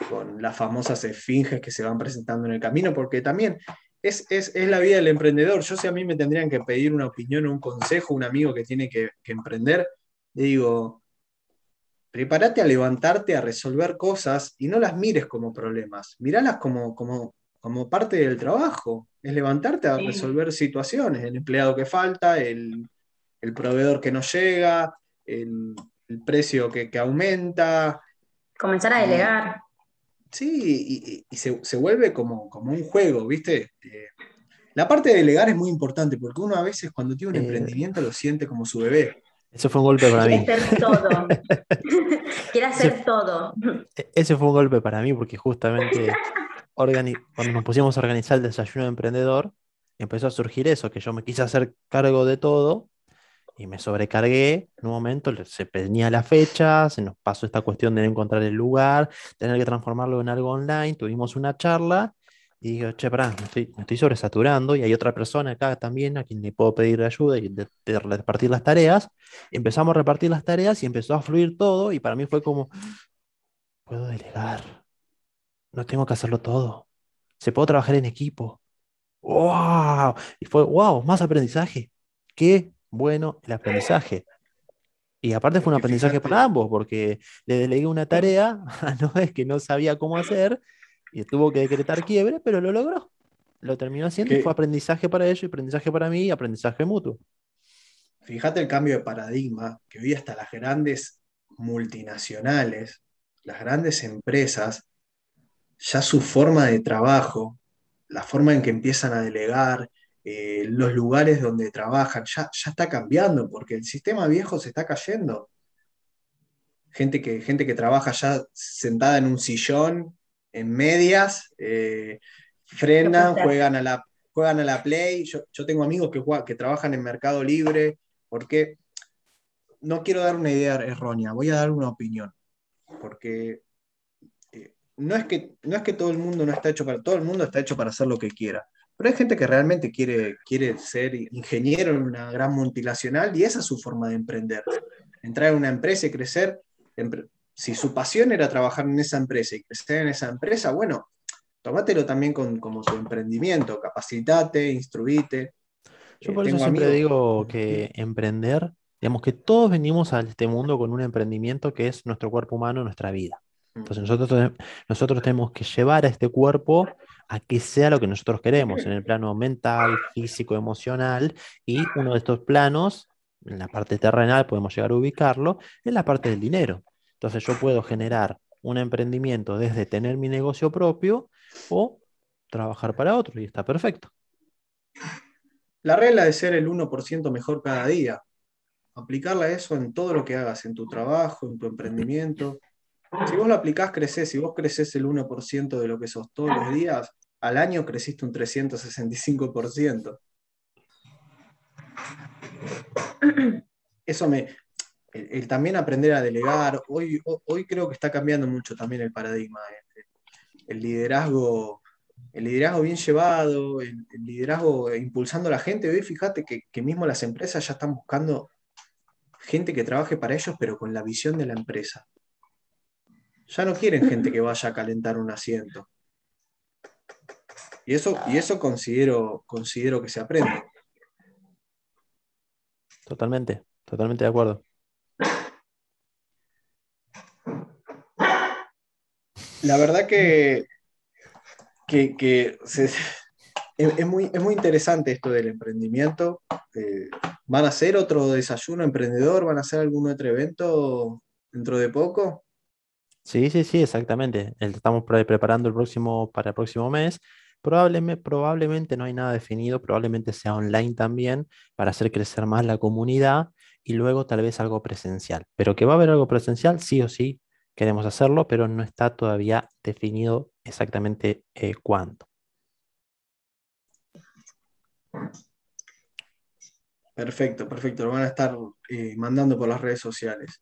con las famosas esfinges que se van presentando en el camino, porque también es, la vida del emprendedor. Yo si a mí me tendrían que pedir una opinión o un consejo, un amigo que tiene que, emprender, le digo, prepárate a levantarte, a resolver cosas y no las mires como problemas, miralas como, como, como parte del trabajo. Es levantarte a resolver situaciones, el empleado que falta, el, proveedor que no llega, el, precio que, que, aumenta. Comenzar a delegar. Sí, y, se, vuelve como, como, un juego, ¿viste? Eh, la parte de delegar es muy importante porque uno a veces cuando tiene un eh, emprendimiento lo siente como su bebé. Eso fue un golpe para mí. Quiere hacer todo. Quiere hacer todo. Ese fue un golpe para mí porque justamente cuando nos pusimos a organizar el desayuno de emprendedor, empezó a surgir eso, que yo me quise hacer cargo de todo y me sobrecargué en un momento, se venía la fecha, se nos pasó esta cuestión de encontrar el lugar, tener que transformarlo en algo online, tuvimos una charla y digo, che, pará, me estoy, me estoy sobresaturando y hay otra persona acá también a quien le puedo pedir ayuda y de, repartir las tareas. Empezamos a repartir las tareas y empezó a fluir todo y para mí fue como, puedo delegar, no tengo que hacerlo todo, se puede trabajar en equipo. ¡Wow! Y fue, wow, más aprendizaje. Qué bueno el aprendizaje. Y aparte fue un aprendizaje para ambos, porque le delegué una tarea a Noé que no sabía cómo hacer y tuvo que decretar quiebre, pero lo logró. Lo terminó haciendo y fue aprendizaje para ellos, aprendizaje para mí y aprendizaje mutuo. Fíjate el cambio de paradigma que hoy hasta las grandes multinacionales, las grandes empresas, ya su forma de trabajo, la forma en que empiezan a delegar, eh, los lugares donde trabajan, ya, ya está cambiando, porque el sistema viejo se está cayendo. Gente que, gente que trabaja ya sentada en un sillón, en medias, eh, frenan, juegan a, la, juegan a la play. Yo, tengo amigos que, que trabajan en Mercado Libre, porque no quiero dar una idea errónea, voy a dar una opinión, porque eh, no, es que, no es que todo el mundo no está hecho para, todo el mundo está hecho para hacer lo que quiera. Pero hay gente que realmente quiere, quiere ser ingeniero en una gran multinacional y esa es su forma de emprender. Entrar en una empresa y crecer. Si su pasión era trabajar en esa empresa y crecer en esa empresa, bueno, tomátelo también con, como su emprendimiento, capacitate, instruite. Yo por eh, eso siempre digo que emprender, digamos que todos venimos a este mundo con un emprendimiento que es nuestro cuerpo humano, nuestra vida. Mm. Entonces nosotros, nosotros tenemos que llevar a este cuerpo a que sea lo que nosotros queremos, en el plano mental, físico, emocional, y uno de estos planos, en la parte terrenal podemos llegar a ubicarlo, en la parte del dinero. Entonces yo puedo generar un emprendimiento desde tener mi negocio propio o trabajar para otro, y está perfecto. La regla de ser el 1% mejor cada día, aplicarla a eso en todo lo que hagas, en tu trabajo, en tu emprendimiento, si vos lo aplicás, creces. Si vos creces el 1% de lo que sos todos los días, al año creciste un 365%. Eso me. El, también aprender a delegar. Hoy, hoy creo que está cambiando mucho también el paradigma. Eh, el, liderazgo. El liderazgo bien llevado, el, liderazgo impulsando a la gente. Hoy fíjate que mismo las empresas ya están buscando gente que trabaje para ellos, pero con la visión de la empresa. Ya no quieren gente que vaya a calentar un asiento. Y eso, y eso considero, considero que se aprende. Totalmente, totalmente de acuerdo. la verdad que, que, es, muy, es muy interesante esto del emprendimiento. Eh, ¿Van a hacer otro desayuno emprendedor? ¿Van a hacer algún otro evento dentro de poco? Sí, sí, sí, exactamente. Estamos preparando el próximo, para el próximo mes. Probablemente, probablemente no hay nada definido, probablemente sea online también para hacer crecer más la comunidad y luego tal vez algo presencial. Pero que va a haber algo presencial, sí o sí, queremos hacerlo, pero no está todavía definido exactamente eh, cuándo. Perfecto, perfecto. Lo van a estar eh, mandando por las redes sociales.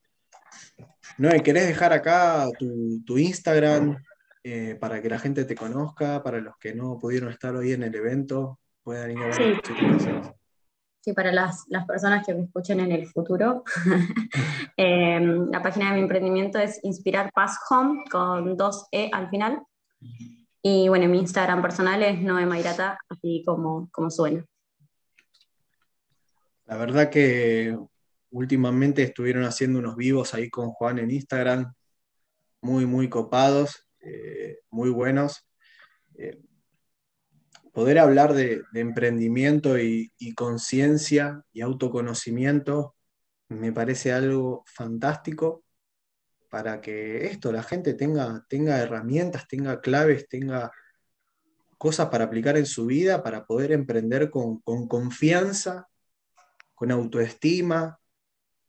Noé, ¿querés dejar acá tu, Instagram eh, para que la gente te conozca, para los que no pudieron estar hoy en el evento, puedan ir a ver sí. Sí, para las, personas que me escuchen en el futuro. Em, la página de mi emprendimiento es Inspirar Paz Home con dos E al final. Y bueno, mi Instagram personal es Noemairata, así como, como suena. La verdad que últimamente estuvieron haciendo unos vivos ahí con Juan en Instagram, muy, muy copados, eh, muy buenos. Eh, poder hablar de, emprendimiento y, conciencia y autoconocimiento me parece algo fantástico para que esto, la gente tenga, tenga herramientas, tenga claves, tenga cosas para aplicar en su vida, para poder emprender con, confianza, con autoestima,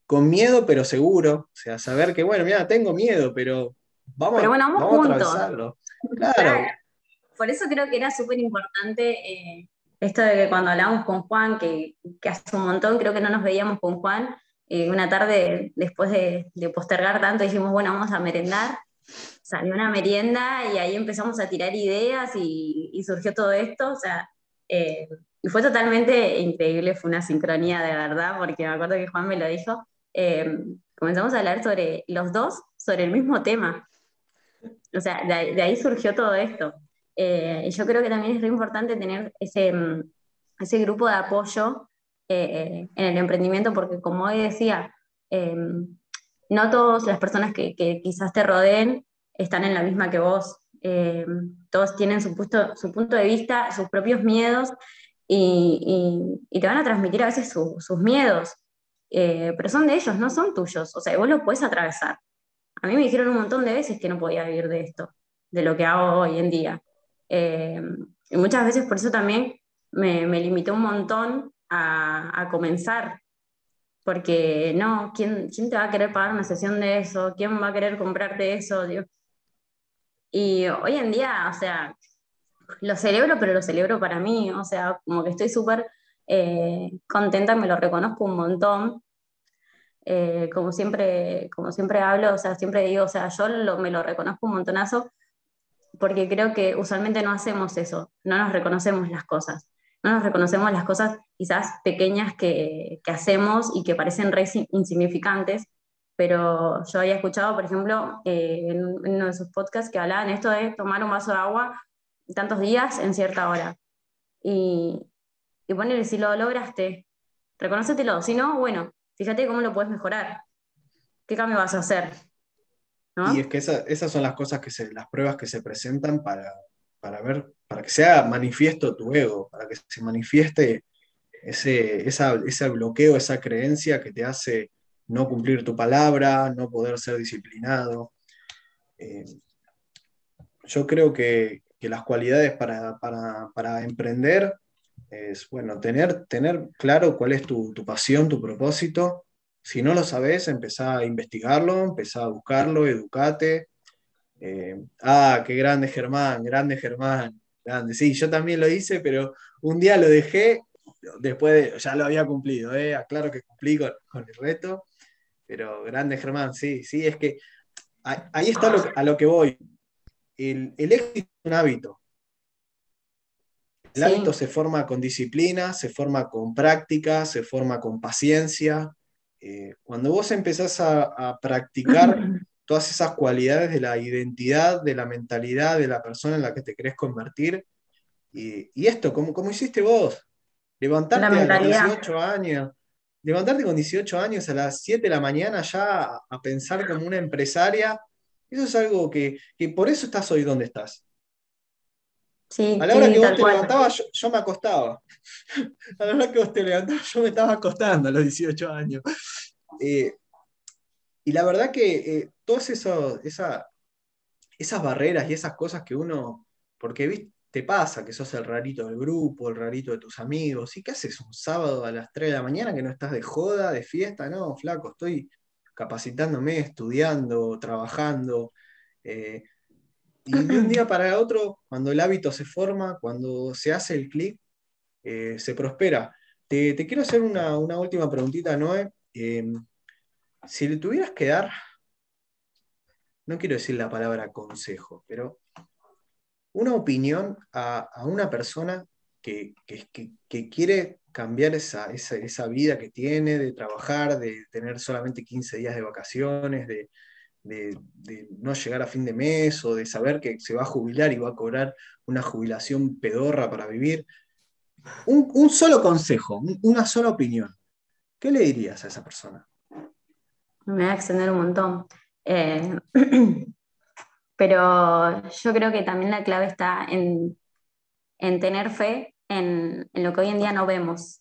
con miedo, pero seguro. O sea, saber que, bueno, mira, tengo miedo, pero vamos, vamos, a atravesarlo. claro por eso creo que era súper importante eh, esto de que cuando hablamos con Juan, que, hace un montón creo que no nos veíamos con Juan, eh, una tarde después de, postergar tanto dijimos, bueno, vamos a merendar. Salió una merienda y ahí empezamos a tirar ideas y, surgió todo esto. O sea, eh, y fue totalmente increíble, fue una sincronía de verdad, porque me acuerdo que Juan me lo dijo. Comenzamos a hablar sobre los dos, sobre el mismo tema. O sea, de ahí surgió todo esto. Eh, y yo creo que también es muy importante tener ese, mm, ese grupo de apoyo eh, en el emprendimiento, porque como hoy decía, em, no todas las personas que, que, quizás te rodeen están en la misma que vos. Em, todos tienen su, punto, su punto de vista, sus propios miedos y, y, te van a transmitir a veces sus miedos, eh, pero son de ellos, no son tuyos. O sea, vos lo puedes atravesar. A mí me dijeron un montón de veces que no podía vivir de esto, de lo que hago hoy en día. Eh, y muchas veces por eso también me, me limité un montón a, a, comenzar, porque no, ¿quién, ¿quién te va a querer pagar una sesión de eso? ¿Quién va a querer comprarte eso? Y hoy en día, o sea, lo celebro, pero lo celebro para mí, o sea, como que estoy súper eh, contenta, me lo reconozco un montón. Eh, como, siempre, como siempre hablo, o sea, siempre digo, o sea, yo me lo reconozco un montonazo porque creo que usualmente no hacemos eso, no nos reconocemos las cosas, no nos reconocemos las cosas quizás pequeñas que, que hacemos y que parecen re insignificantes, pero yo había escuchado, por ejemplo, eh, en, uno de sus podcasts que hablaban esto de tomar un vaso de agua tantos días en cierta hora. Y, y ponerle, si lo lograste, reconócetelo, si no, bueno, fíjate cómo lo puedes mejorar, qué cambio vas a hacer. Y es que esas son las cosas que se, las pruebas que se presentan para, para ver, para que sea manifiesto tu ego, para que se manifieste ese, ese bloqueo, esa creencia que te hace no cumplir tu palabra, no poder ser disciplinado. Eh, yo creo que, las cualidades para, emprender es, bueno, tener, tener claro cuál es tu, tu pasión, tu propósito, si no lo sabes, empezá a investigarlo, empezá a buscarlo, educate. Eh, ah, qué grande Germán, grande Germán, grande. Sí, yo también lo hice, pero un día lo dejé, después de, ya lo había cumplido, eh, aclaro que cumplí con, el reto, pero grande Germán, sí, sí, es que ahí está a lo que voy. El, éxito es un hábito. El hábito se forma con disciplina, se forma con práctica, se forma con paciencia, eh, cuando vos empezás a, practicar todas esas cualidades de la identidad, de la mentalidad de la persona en la que te querés convertir, y, esto, como, hiciste vos, levantarte a los 18 años, levantarte con 18 años a las 7 de la mañana ya a, pensar como una empresaria Eso es algo que, por eso estás hoy donde estás. Sí, a la hora que vos te levantabas, yo, me acostaba. A la hora que vos te levantabas, yo me estaba acostando a los 18 años. Eh, y la verdad que eh, todas esas barreras y esas cosas que uno, porque te pasa que sos el rarito del grupo, el rarito de tus amigos, ¿y qué haces un sábado a las 3 de la mañana que no estás de joda, de fiesta? No, flaco, estoy capacitándome, estudiando, trabajando. Eh, y de un día para otro, cuando el hábito se forma, cuando se hace el clic, eh, se prospera. Te, quiero hacer una, última preguntita, Noé. Em, si le tuvieras que dar, no quiero decir la palabra consejo, pero una opinión a, una persona que, quiere cambiar esa, esa, vida que tiene, de trabajar, de tener solamente 15 días de vacaciones, de, no llegar a fin de mes o de saber que se va a jubilar y va a cobrar una jubilación pedorra para vivir. Un, solo consejo, una sola opinión. ¿Qué le dirías a esa persona? me voy a extender un montón. Eh, pero yo creo que también la clave está en, tener fe en, lo que hoy en día no vemos,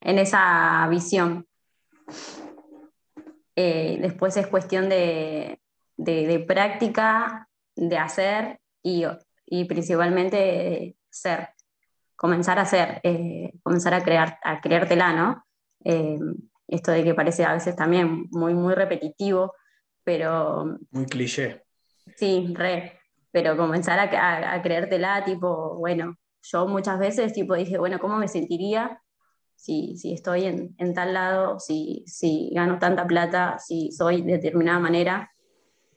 en esa visión. Eh, después es cuestión de, práctica, de hacer y, principalmente ser, comenzar a hacer, eh, comenzar a, crear, a creértela, ¿no? esto de que parece a veces también muy, muy repetitivo, pero... Muy cliché. Sí, re, pero comenzar a, a, creértela, tipo, bueno, yo muchas veces tipo dije, bueno, ¿cómo me sentiría si, si estoy en, en, tal lado, si, si gano tanta plata, si soy de determinada manera?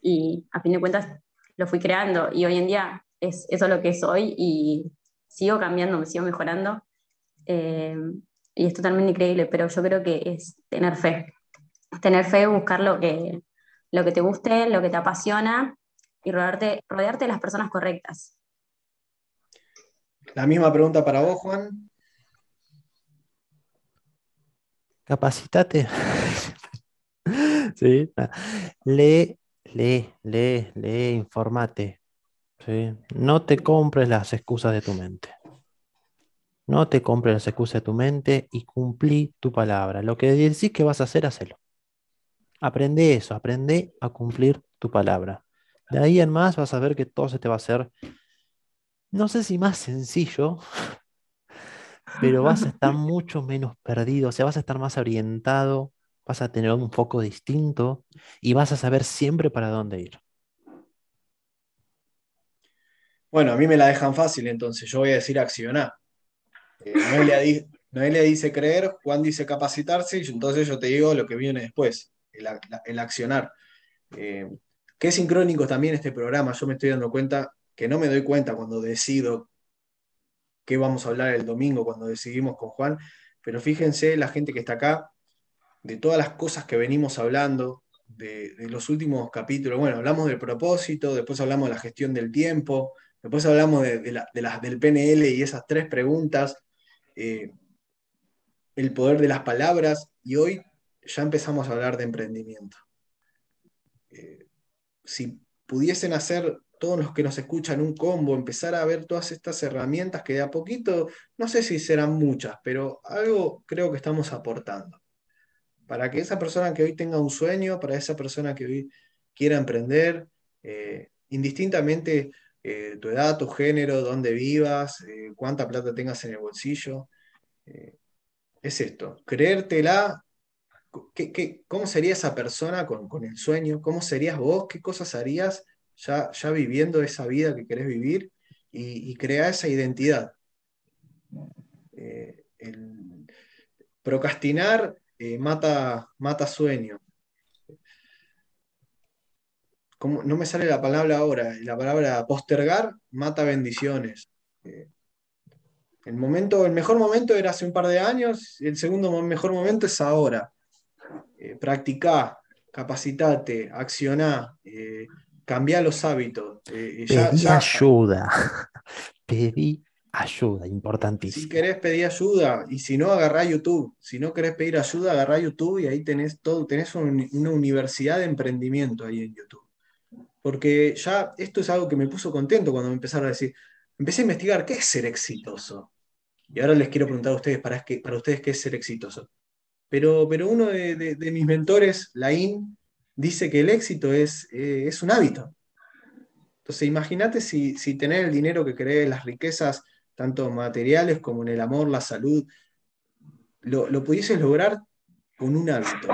Y a fin de cuentas lo fui creando y hoy en día es eso lo que soy y sigo cambiando, me sigo mejorando. Eh, y es totalmente increíble, pero yo creo que es tener fe. Tener fe, buscar lo que, lo que te guste, lo que te apasiona y rodearte, rodearte de las personas correctas. La misma pregunta para vos, Juan. Capacitate. sí. Lee, lee, lee, lee, informate. ¿sí? No te compres las excusas de tu mente. No te compres las excusas de tu mente y cumplí tu palabra. Lo que decís que vas a hacer, hacelo. Aprende eso, aprende a cumplir tu palabra. De ahí en más vas a ver que todo se te va a hacer, no sé si más sencillo, pero vas a estar mucho menos perdido, o sea, vas a estar más orientado, vas a tener un foco distinto y vas a saber siempre para dónde ir. Bueno, a mí me la dejan fácil, entonces yo voy a decir accionar. Eh, Noelia, dice creer, Juan dice capacitarse, y entonces yo te digo lo que viene después, el, accionar. Eh, que es sincrónico también este programa, yo me estoy dando cuenta que no me doy cuenta cuando decido qué vamos a hablar el domingo, cuando decidimos con Juan, pero fíjense la gente que está acá, de todas las cosas que venimos hablando, de, los últimos capítulos, bueno, hablamos del propósito, después hablamos de la gestión del tiempo, después hablamos de, del PNL y esas tres preguntas, eh, el poder de las palabras y hoy ya empezamos a hablar de emprendimiento. Eh, si pudiesen hacer todos los que nos escuchan un combo, empezar a ver todas estas herramientas que de a poquito, no sé si serán muchas, pero algo creo que estamos aportando. Para que esa persona que hoy tenga un sueño, para esa persona que hoy quiera emprender, eh, indistintamente eh, tu edad, tu género, dónde vivas, eh, cuánta plata tengas en el bolsillo. Es esto, creértela. ¿Qué, cómo sería esa persona con, el sueño? ¿Cómo serías vos? ¿Qué cosas harías ya, ya viviendo esa vida que querés vivir? Y, crear esa identidad. procrastinar mata, mata sueño no me sale la palabra ahora, la palabra postergar mata bendiciones. Eh, el, momento, el mejor momento era hace un par de años, el segundo mejor momento es ahora. Eh, practicá, capacitate, accioná, eh, cambiá los hábitos. Eh, pedí ayuda, pedí ayuda, importantísimo. Si querés pedir ayuda, y si no, agarrá YouTube. Si no querés pedir ayuda, agarrá YouTube y ahí tenés todo, tenés una universidad de emprendimiento ahí en YouTube porque ya esto es algo que me puso contento cuando me empezaron a decir, empecé a investigar qué es ser exitoso. Y ahora les quiero preguntar a ustedes, para, para ustedes, qué es ser exitoso. Pero, pero uno de, mis mentores, Laín, dice que el éxito es, eh, es un hábito. Entonces, imagínate si, si tener el dinero que crees, las riquezas, tanto materiales como en el amor, la salud, lo, lo pudieses lograr con un hábito.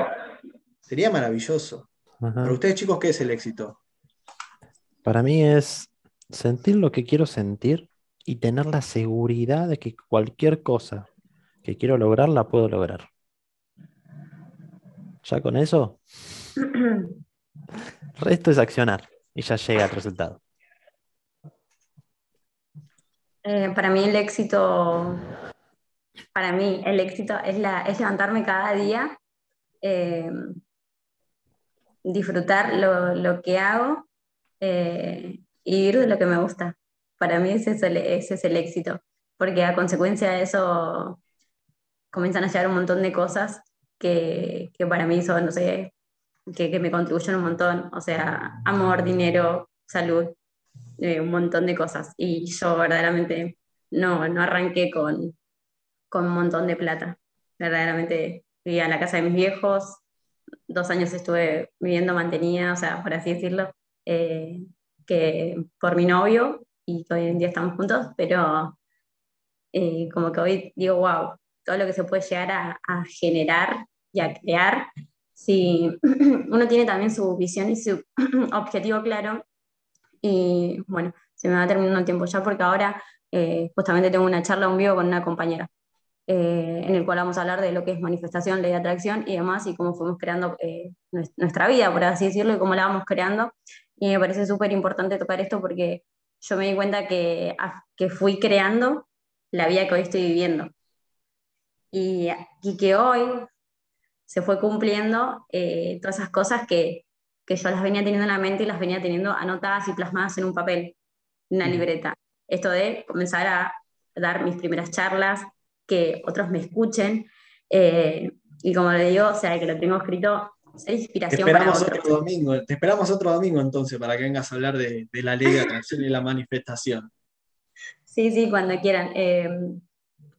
Sería maravilloso. Para ustedes, chicos, ¿qué es el éxito? Para mí es sentir lo que quiero sentir y tener la seguridad de que cualquier cosa que quiero lograr la puedo lograr. Ya con eso, resto es accionar y ya llega el resultado. Eh, para mí el éxito, para mí el éxito es, levantarme cada día, eh, disfrutar lo, que hago eh, y ir de lo que me gusta. Para mí ese es, el, ese es el éxito, porque a consecuencia de eso comienzan a llegar un montón de cosas que, que para mí son, no sé, que, que, me contribuyen un montón, o sea, amor, dinero, salud, eh, un montón de cosas. Y yo verdaderamente no, no arranqué con, con un montón de plata. Verdaderamente vivía en la casa de mis viejos, dos años estuve viviendo mantenida, o sea, por así decirlo, eh, que por mi novio y hoy en día estamos juntos, pero eh, como que hoy digo, wow, todo lo que se puede llegar a generar y a crear, si uno tiene también su visión y su objetivo claro, y bueno, se me va terminando el tiempo ya porque ahora eh, justamente tengo una charla, un vivo con una compañera, eh, en el cual vamos a hablar de lo que es manifestación, ley de atracción y demás, y cómo fuimos creando eh, nuestra vida, por así decirlo, y cómo la vamos creando. Y me parece súper importante tocar esto porque yo me di cuenta que, que fui creando la vida que hoy estoy viviendo. Y que hoy se fue cumpliendo todas esas cosas que, que yo las venía teniendo en la mente y las venía teniendo anotadas y plasmadas en un papel, en una libreta. Esto de comenzar a dar mis primeras charlas, que otros me escuchen, eh, y como le digo, o sea, que lo tengo escrito, te esperamos otro domingo, te esperamos otro domingo entonces para que vengas a hablar de, la ley de atracción y la manifestación. Sí, sí, cuando quieran. Eh,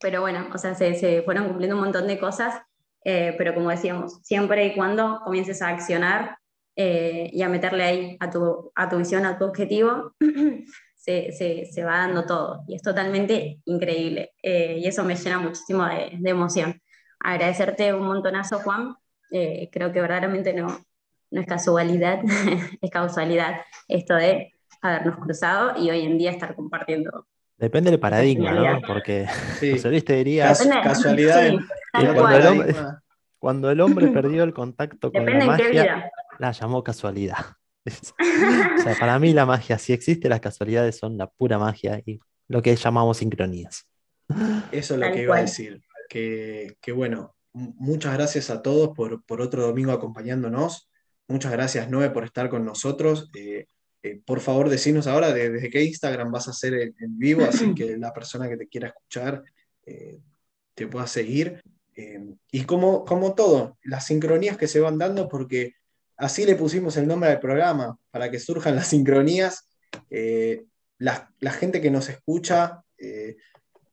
pero bueno, o sea, se, se, fueron cumpliendo un montón de cosas, eh, pero como decíamos, siempre y cuando comiences a accionar, eh, y a meterle ahí a tu, a tu visión, a tu objetivo, se, se, se, va dando todo. Y es totalmente increíble. Eh, y eso me llena muchísimo de, de, emoción. Agradecerte un montonazo, Juan. Eh, creo que verdaderamente no, no es casualidad, es causalidad esto de habernos cruzado y hoy en día estar compartiendo. Depende del paradigma, ¿no? Porque sí. te diría... casualidad. Cuando, el hombre, perdió el contacto con la magia, la llamó casualidad. o sea, para mí la magia, si existe, las casualidades son la pura magia y lo que llamamos sincronías. Eso es lo que iba a decir. Que, bueno, muchas gracias a todos por, otro domingo acompañándonos. Muchas gracias, Noé, por estar con nosotros. Eh, eh, por favor, decinos ahora desde qué Instagram vas a hacer en, vivo, así que la persona que te quiera escuchar eh, te pueda seguir. Y como, como todo, las sincronías que se van dando, porque Así le pusimos el nombre al programa, para que surjan las sincronías. Eh, la, gente que nos escucha, eh,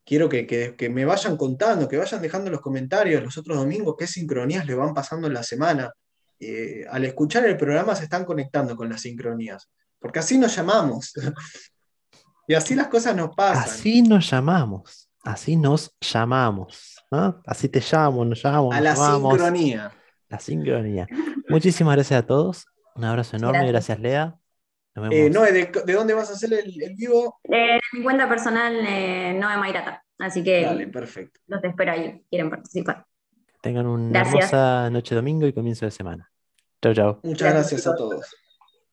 quiero que, me vayan contando, que vayan dejando los comentarios los otros domingos qué sincronías le van pasando en la semana. Eh, al escuchar el programa se están conectando con las sincronías, porque así nos llamamos. y así las cosas nos pasan. Así nos llamamos, así nos llamamos. Así te llamo, nos llamamos. A la sincronía. La sincronía. Muchísimas gracias a todos. Un abrazo enorme. Gracias, Lea. Eh, Noé, ¿de, dónde vas a hacer el, vivo? De mi cuenta personal, eh, Noé Mairata. Así que Dale, perfecto. los espero ahí. Quieren participar. tengan una hermosa noche domingo y comienzo de semana. Chau, chau. Muchas gracias a todos.